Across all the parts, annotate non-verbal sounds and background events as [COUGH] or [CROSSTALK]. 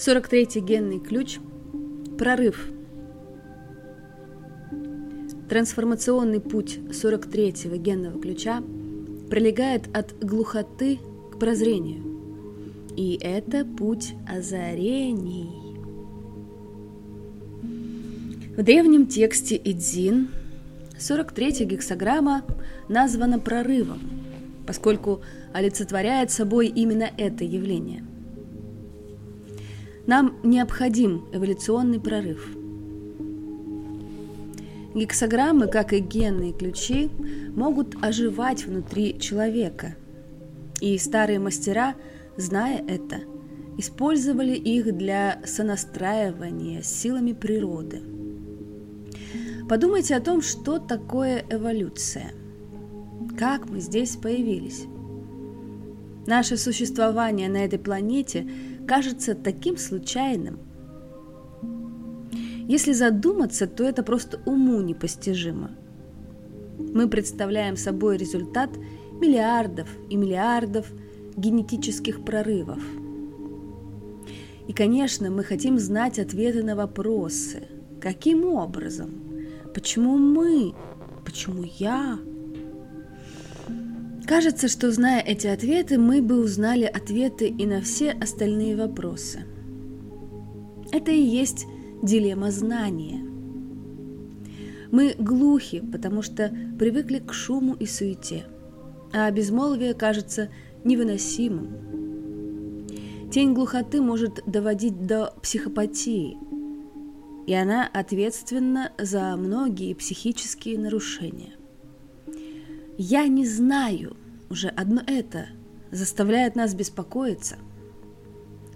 43-й генный ключ – прорыв. Трансформационный путь 43-го генного ключа пролегает от глухоты к прозрению. И это путь озарений. В древнем тексте Идзин 43-я гексограмма названа прорывом, поскольку олицетворяет собой именно это явление – нам необходим эволюционный прорыв. Гексограммы, как и генные ключи, могут оживать внутри человека. И старые мастера, зная это, использовали их для сонастраивания силами природы. Подумайте о том, что такое эволюция. Как мы здесь появились. Наше существование на этой планете кажется таким случайным. Если задуматься, то это просто уму непостижимо. Мы представляем собой результат миллиардов и миллиардов генетических прорывов. И, конечно, мы хотим знать ответы на вопросы. Каким образом? Почему мы? Почему я? Кажется, что зная эти ответы, мы бы узнали ответы и на все остальные вопросы. Это и есть дилемма знания. Мы глухи, потому что привыкли к шуму и суете, а безмолвие кажется невыносимым. Тень глухоты может доводить до психопатии, и она ответственна за многие психические нарушения. Я не знаю, уже одно это заставляет нас беспокоиться.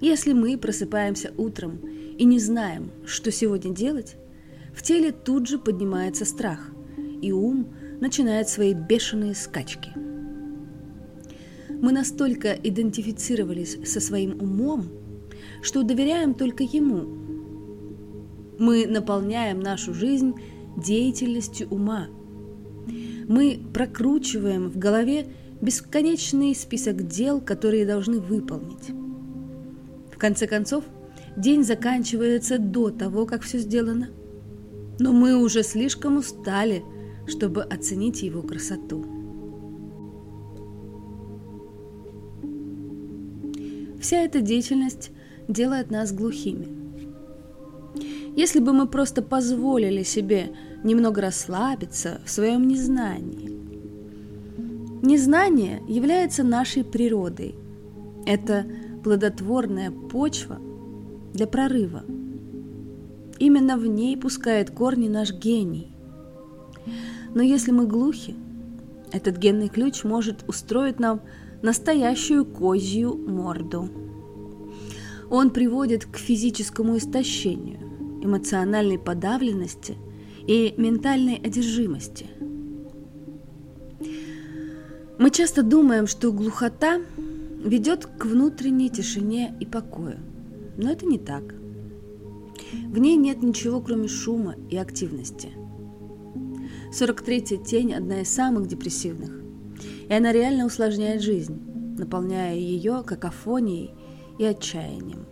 Если мы просыпаемся утром и не знаем, что сегодня делать, в теле тут же поднимается страх, и ум начинает свои бешеные скачки. Мы настолько идентифицировались со своим умом, что доверяем только ему. Мы наполняем нашу жизнь деятельностью ума – мы прокручиваем в голове бесконечный список дел, которые должны выполнить. В конце концов, день заканчивается до того, как все сделано. Но мы уже слишком устали, чтобы оценить его красоту. Вся эта деятельность делает нас глухими. Если бы мы просто позволили себе немного расслабиться в своем незнании. Незнание является нашей природой. Это плодотворная почва для прорыва. Именно в ней пускает корни наш гений. Но если мы глухи, этот генный ключ может устроить нам настоящую козью морду. Он приводит к физическому истощению, эмоциональной подавленности и ментальной одержимости. Мы часто думаем, что глухота ведет к внутренней тишине и покою, но это не так. В ней нет ничего, кроме шума и активности. 43-я тень – одна из самых депрессивных, и она реально усложняет жизнь, наполняя ее какофонией и отчаянием.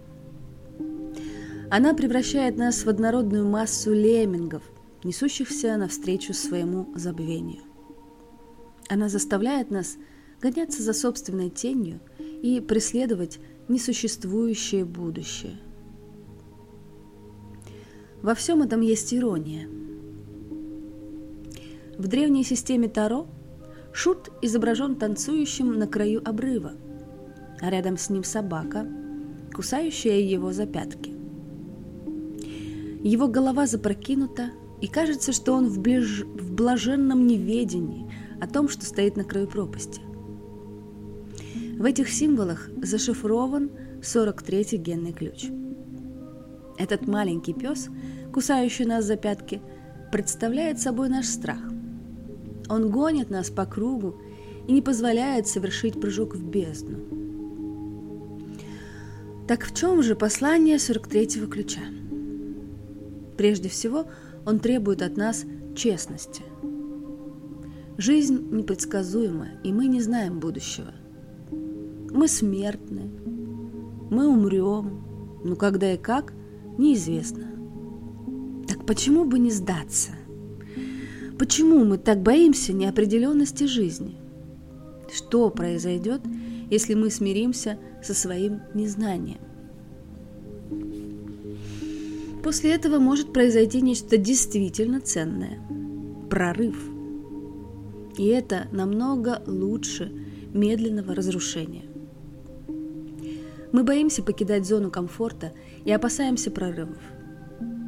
Она превращает нас в однородную массу леммингов, несущихся навстречу своему забвению. Она заставляет нас гоняться за собственной тенью и преследовать несуществующее будущее. Во всем этом есть ирония. В древней системе Таро Шут изображен танцующим на краю обрыва, а рядом с ним собака, кусающая его за пятки. Его голова запрокинута, и кажется, что он в, ближ... в блаженном неведении о том, что стоит на краю пропасти. В этих символах зашифрован 43-й генный ключ. Этот маленький пес, кусающий нас за пятки, представляет собой наш страх. Он гонит нас по кругу и не позволяет совершить прыжок в бездну. Так в чем же послание 43-го ключа? Прежде всего, он требует от нас честности. Жизнь непредсказуема, и мы не знаем будущего. Мы смертны, мы умрем, но когда и как, неизвестно. Так почему бы не сдаться? Почему мы так боимся неопределенности жизни? Что произойдет, если мы смиримся со своим незнанием? После этого может произойти нечто действительно ценное – прорыв. И это намного лучше медленного разрушения. Мы боимся покидать зону комфорта и опасаемся прорывов.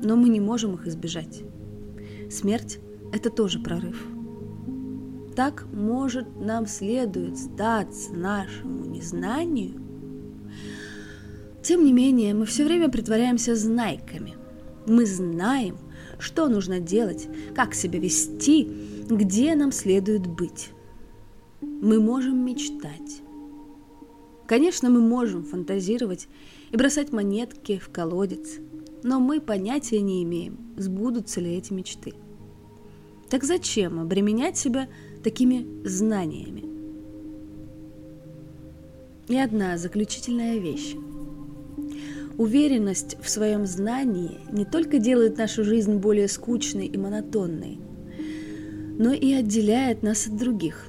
Но мы не можем их избежать. Смерть – это тоже прорыв. Так, может, нам следует сдаться нашему незнанию? Тем не менее, мы все время притворяемся знайками. Мы знаем, что нужно делать, как себя вести, где нам следует быть. Мы можем мечтать, Конечно, мы можем фантазировать и бросать монетки в колодец, но мы понятия не имеем, сбудутся ли эти мечты. Так зачем обременять себя такими знаниями? И одна заключительная вещь. Уверенность в своем знании не только делает нашу жизнь более скучной и монотонной, но и отделяет нас от других.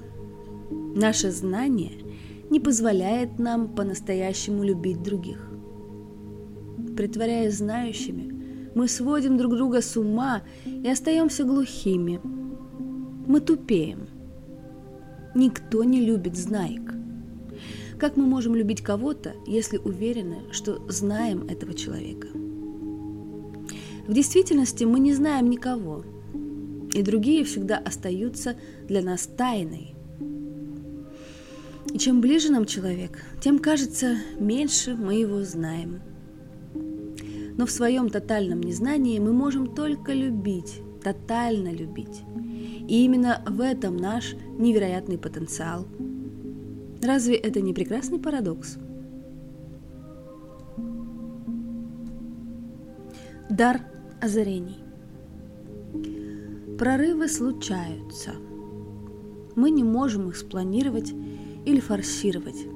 Наше знание не позволяет нам по-настоящему любить других. Притворяясь знающими, мы сводим друг друга с ума и остаемся глухими. Мы тупеем. Никто не любит знаек. Как мы можем любить кого-то, если уверены, что знаем этого человека? В действительности мы не знаем никого, и другие всегда остаются для нас тайной. И чем ближе нам человек, тем кажется, меньше мы его знаем. Но в своем тотальном незнании мы можем только любить, тотально любить. И именно в этом наш невероятный потенциал. Разве это не прекрасный парадокс? Дар озарений. Прорывы случаются. Мы не можем их спланировать или форсировать,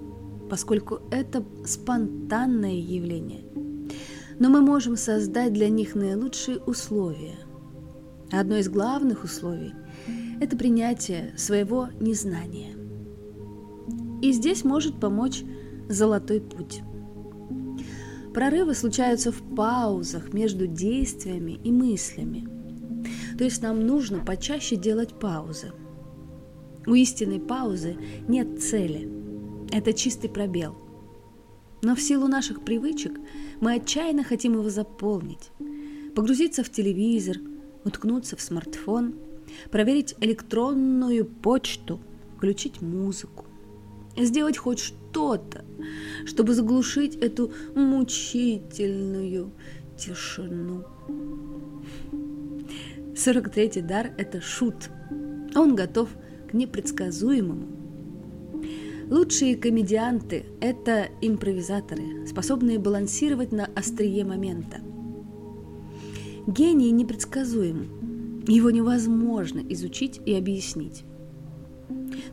поскольку это спонтанное явление. Но мы можем создать для них наилучшие условия. Одно из главных условий – это принятие своего незнания. И здесь может помочь золотой путь. Прорывы случаются в паузах между действиями и мыслями. То есть нам нужно почаще делать паузы – у истинной паузы нет цели. Это чистый пробел. Но в силу наших привычек мы отчаянно хотим его заполнить. Погрузиться в телевизор, уткнуться в смартфон, проверить электронную почту, включить музыку. Сделать хоть что-то, чтобы заглушить эту мучительную тишину. 43-й дар – это шут. Он готов к непредсказуемому. Лучшие комедианты – это импровизаторы, способные балансировать на острие момента. Гений непредсказуем, его невозможно изучить и объяснить.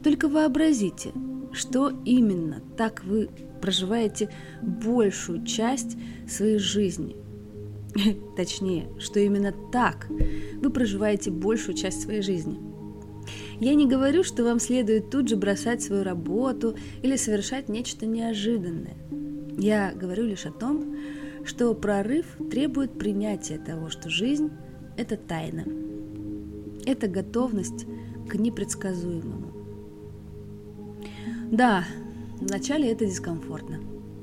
Только вообразите, что именно так вы проживаете большую часть своей жизни. [LAUGHS] Точнее, что именно так вы проживаете большую часть своей жизни – я не говорю, что вам следует тут же бросать свою работу или совершать нечто неожиданное. Я говорю лишь о том, что прорыв требует принятия того, что жизнь – это тайна. Это готовность к непредсказуемому. Да, вначале это дискомфортно,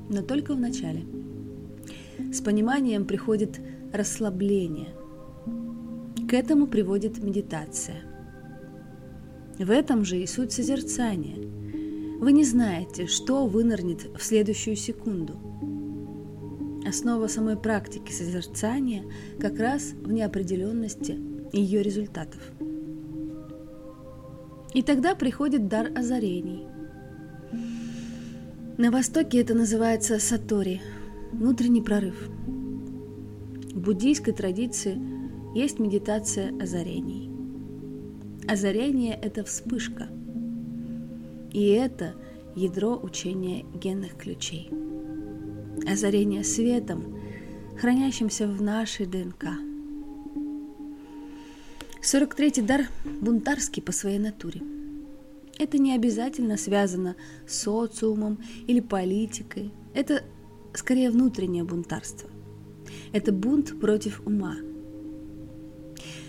но только в начале. С пониманием приходит расслабление. К этому приводит медитация – в этом же и суть созерцания. Вы не знаете, что вынырнет в следующую секунду. Основа самой практики созерцания как раз в неопределенности ее результатов. И тогда приходит дар озарений. На Востоке это называется сатори, внутренний прорыв. В буддийской традиции есть медитация озарений. Озарение – это вспышка. И это ядро учения генных ключей. Озарение светом хранящимся в нашей ДНК. 43-й дар бунтарский по своей натуре. Это не обязательно связано с социумом или политикой. Это скорее внутреннее бунтарство. Это бунт против ума.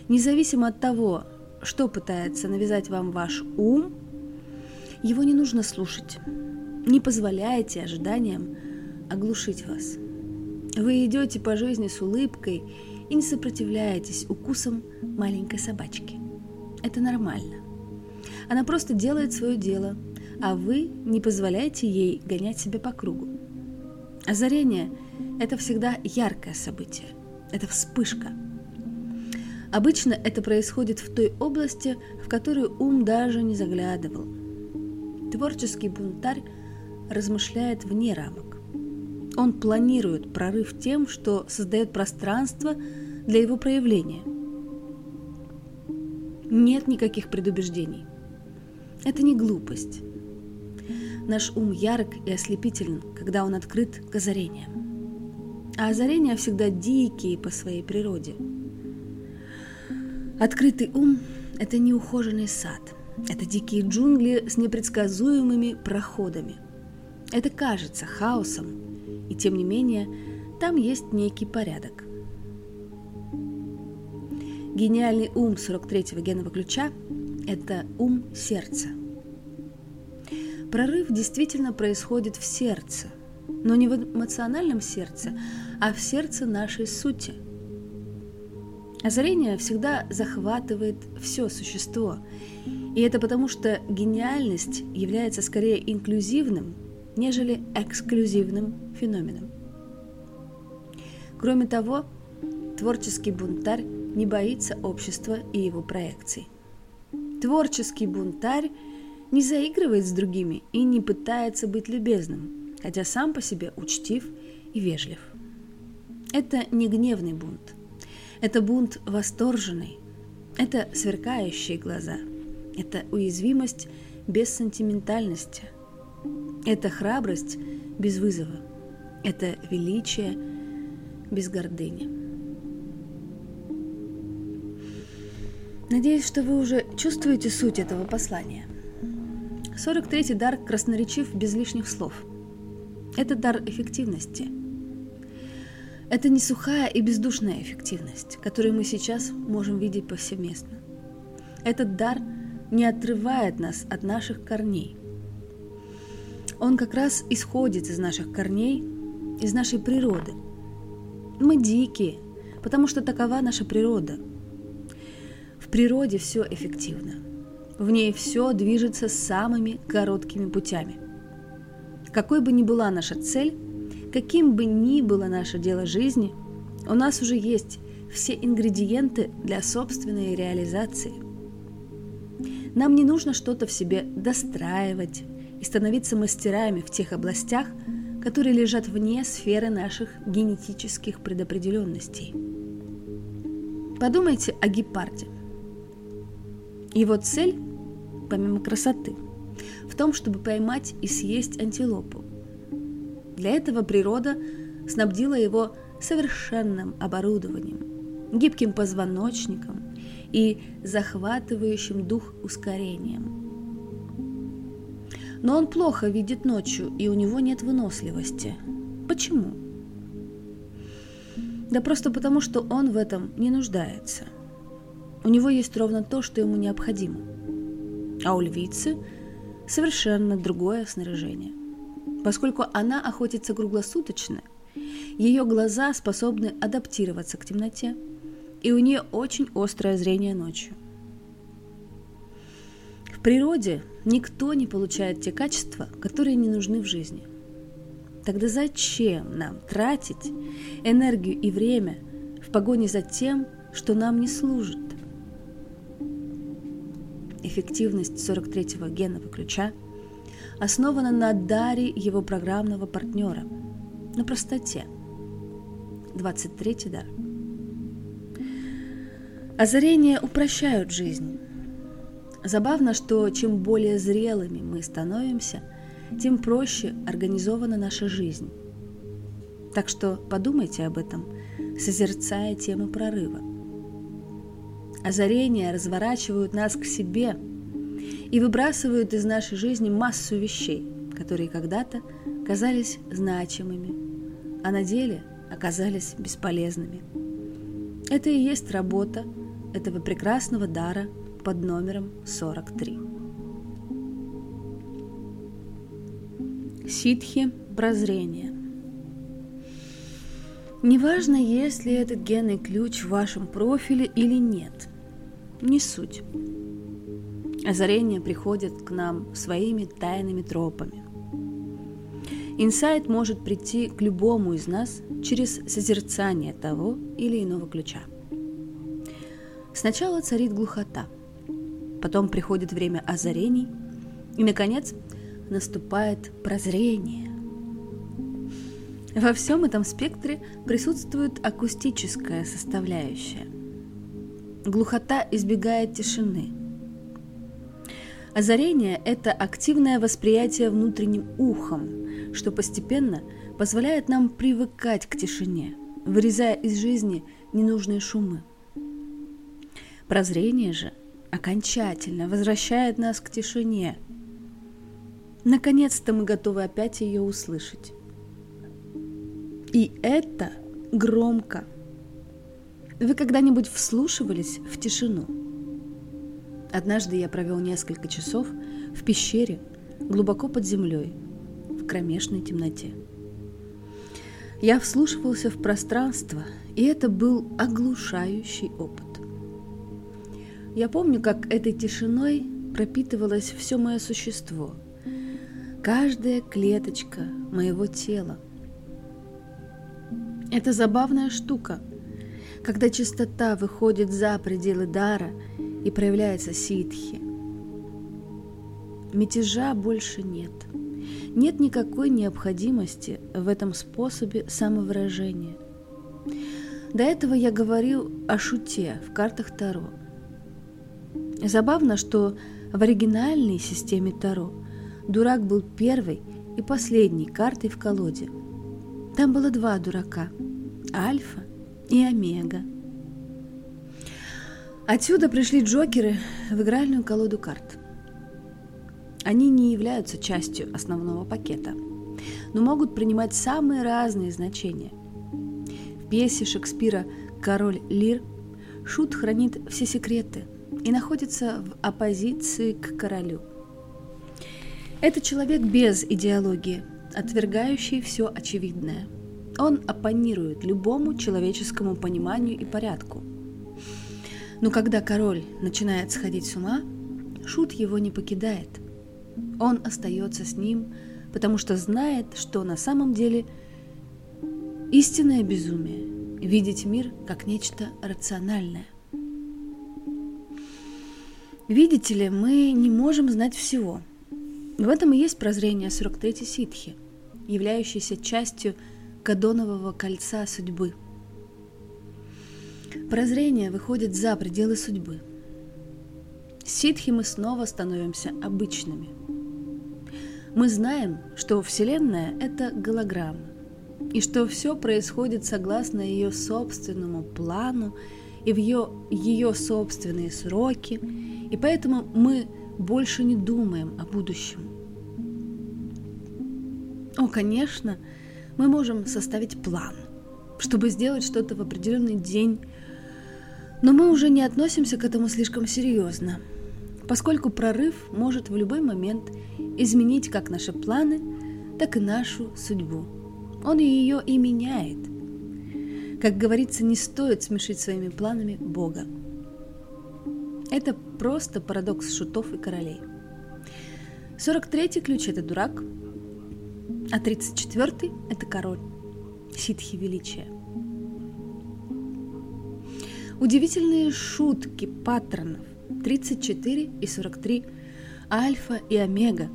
Независимо от того, что пытается навязать вам ваш ум, его не нужно слушать. Не позволяйте ожиданиям оглушить вас. Вы идете по жизни с улыбкой и не сопротивляетесь укусам маленькой собачки. Это нормально. Она просто делает свое дело, а вы не позволяете ей гонять себя по кругу. Озарение – это всегда яркое событие, это вспышка. Обычно это происходит в той области, в которую ум даже не заглядывал. Творческий бунтарь размышляет вне рамок. Он планирует прорыв тем, что создает пространство для его проявления. Нет никаких предубеждений. Это не глупость. Наш ум ярок и ослепителен, когда он открыт к озарениям. А озарения всегда дикие по своей природе. Открытый ум – это неухоженный сад. Это дикие джунгли с непредсказуемыми проходами. Это кажется хаосом, и тем не менее там есть некий порядок. Гениальный ум 43-го генного ключа – это ум сердца. Прорыв действительно происходит в сердце, но не в эмоциональном сердце, а в сердце нашей сути. Озарение всегда захватывает все существо, и это потому, что гениальность является скорее инклюзивным, нежели эксклюзивным феноменом. Кроме того, творческий бунтарь не боится общества и его проекций. Творческий бунтарь не заигрывает с другими и не пытается быть любезным, хотя сам по себе учтив и вежлив. Это не гневный бунт. Это бунт восторженный. Это сверкающие глаза. Это уязвимость без сентиментальности. Это храбрость без вызова. Это величие без гордыни. Надеюсь, что вы уже чувствуете суть этого послания. 43-й дар красноречив без лишних слов. Это дар эффективности. Это не сухая и бездушная эффективность, которую мы сейчас можем видеть повсеместно. Этот дар не отрывает нас от наших корней. Он как раз исходит из наших корней, из нашей природы. Мы дикие, потому что такова наша природа – в природе все эффективно. В ней все движется самыми короткими путями. Какой бы ни была наша цель, каким бы ни было наше дело жизни, у нас уже есть все ингредиенты для собственной реализации. Нам не нужно что-то в себе достраивать и становиться мастерами в тех областях, которые лежат вне сферы наших генетических предопределенностей. Подумайте о гепарде. Его цель, помимо красоты, в том, чтобы поймать и съесть антилопу. Для этого природа снабдила его совершенным оборудованием, гибким позвоночником и захватывающим дух ускорением. Но он плохо видит ночью, и у него нет выносливости. Почему? Да просто потому, что он в этом не нуждается. У него есть ровно то, что ему необходимо. А у львицы совершенно другое снаряжение. Поскольку она охотится круглосуточно, ее глаза способны адаптироваться к темноте, и у нее очень острое зрение ночью. В природе никто не получает те качества, которые не нужны в жизни. Тогда зачем нам тратить энергию и время в погоне за тем, что нам не служит? Эффективность 43-го генного ключа основана на даре его программного партнера, на простоте. 23-й дар. Озарения упрощают жизнь. Забавно, что чем более зрелыми мы становимся, тем проще организована наша жизнь. Так что подумайте об этом, созерцая тему прорыва. Озарения разворачивают нас к себе и выбрасывают из нашей жизни массу вещей, которые когда-то казались значимыми, а на деле оказались бесполезными. Это и есть работа этого прекрасного дара под номером 43. Ситхи прозрения. Неважно, есть ли этот генный ключ в вашем профиле или нет. Не суть. Озарения приходят к нам своими тайными тропами. Инсайт может прийти к любому из нас через созерцание того или иного ключа. Сначала царит глухота, потом приходит время озарений, и, наконец, наступает прозрение. Во всем этом спектре присутствует акустическая составляющая. Глухота избегает тишины. Озарение – это активное восприятие внутренним ухом, что постепенно позволяет нам привыкать к тишине, вырезая из жизни ненужные шумы. Прозрение же окончательно возвращает нас к тишине. Наконец-то мы готовы опять ее услышать. И это громко. Вы когда-нибудь вслушивались в тишину? Однажды я провел несколько часов в пещере, глубоко под землей, в кромешной темноте. Я вслушивался в пространство, и это был оглушающий опыт. Я помню, как этой тишиной пропитывалось все мое существо, каждая клеточка моего тела. Это забавная штука, когда чистота выходит за пределы дара и проявляется ситхи. Мятежа больше нет. Нет никакой необходимости в этом способе самовыражения. До этого я говорил о шуте в картах Таро. Забавно, что в оригинальной системе Таро дурак был первой и последней картой в колоде. Там было два дурака – Альфа и Омега. Отсюда пришли джокеры в игральную колоду карт. Они не являются частью основного пакета, но могут принимать самые разные значения. В пьесе Шекспира «Король Лир» Шут хранит все секреты и находится в оппозиции к королю. Это человек без идеологии, отвергающий все очевидное. Он оппонирует любому человеческому пониманию и порядку – но когда король начинает сходить с ума, Шут его не покидает. Он остается с ним, потому что знает, что на самом деле истинное безумие – видеть мир как нечто рациональное. Видите ли, мы не можем знать всего. В этом и есть прозрение 43-й ситхи, являющейся частью кадонового кольца судьбы – Прозрение выходит за пределы судьбы. Ситхи мы снова становимся обычными. Мы знаем, что Вселенная – это голограмма, и что все происходит согласно ее собственному плану и в ее, ее собственные сроки, и поэтому мы больше не думаем о будущем. О, конечно, мы можем составить план, чтобы сделать что-то в определенный день, но мы уже не относимся к этому слишком серьезно, поскольку прорыв может в любой момент изменить как наши планы, так и нашу судьбу. Он ее и меняет. Как говорится, не стоит смешить своими планами Бога. Это просто парадокс шутов и королей. 43-й ключ – это дурак, а 34-й – это король, ситхи величия. Удивительные шутки патронов 34 и 43, альфа и омега.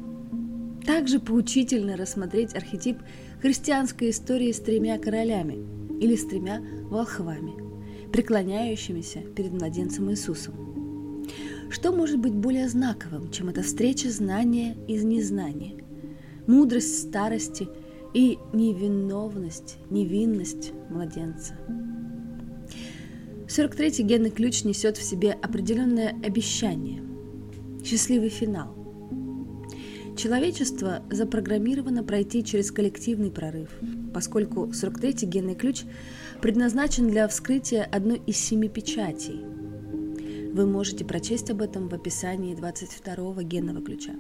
Также поучительно рассмотреть архетип христианской истории с тремя королями или с тремя волхвами, преклоняющимися перед младенцем Иисусом. Что может быть более знаковым, чем эта встреча знания из незнания, мудрость старости и невиновность, невинность младенца. 43-й генный ключ несет в себе определенное обещание, счастливый финал. Человечество запрограммировано пройти через коллективный прорыв, поскольку 43-й генный ключ предназначен для вскрытия одной из семи печатей. Вы можете прочесть об этом в описании 22-го генного ключа.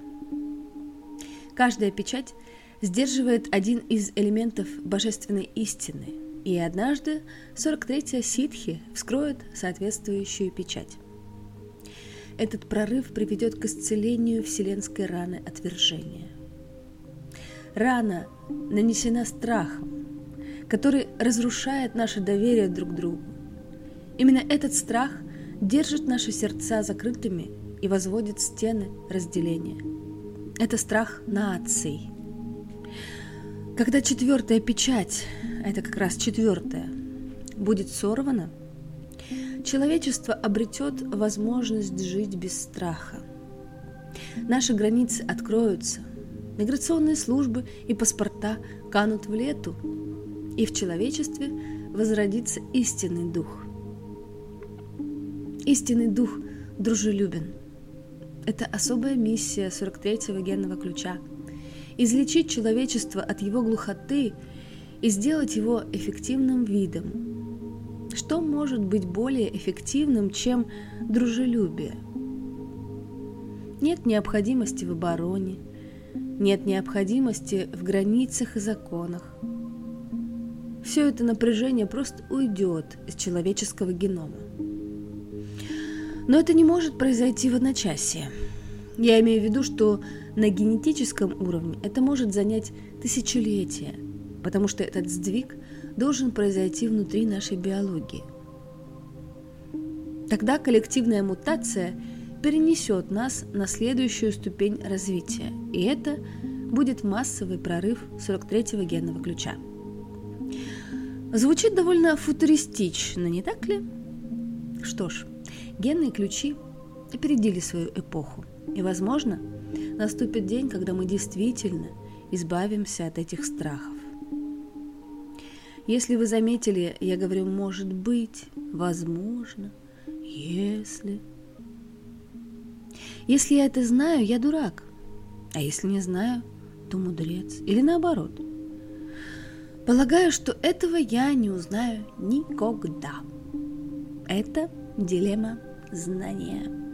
Каждая печать сдерживает один из элементов божественной истины, и однажды 43-я ситхи вскроет соответствующую печать. Этот прорыв приведет к исцелению вселенской раны отвержения. Рана нанесена страхом, который разрушает наше доверие друг к другу. Именно этот страх держит наши сердца закрытыми и возводит стены разделения. Это страх наций – когда четвертая печать, это как раз четвертая, будет сорвана, человечество обретет возможность жить без страха. Наши границы откроются, миграционные службы и паспорта канут в лету, и в человечестве возродится истинный дух. Истинный дух дружелюбен. Это особая миссия 43-го генного ключа – излечить человечество от его глухоты и сделать его эффективным видом. Что может быть более эффективным, чем дружелюбие? Нет необходимости в обороне, нет необходимости в границах и законах. Все это напряжение просто уйдет из человеческого генома. Но это не может произойти в одночасье. Я имею в виду, что на генетическом уровне это может занять тысячелетия, потому что этот сдвиг должен произойти внутри нашей биологии. Тогда коллективная мутация перенесет нас на следующую ступень развития, и это будет массовый прорыв 43-го генного ключа. Звучит довольно футуристично, не так ли? Что ж, генные ключи опередили свою эпоху. И, возможно, наступит день, когда мы действительно избавимся от этих страхов. Если вы заметили, я говорю «может быть», «возможно», «если». Если я это знаю, я дурак. А если не знаю, то мудрец. Или наоборот. Полагаю, что этого я не узнаю никогда. Это дилемма знания.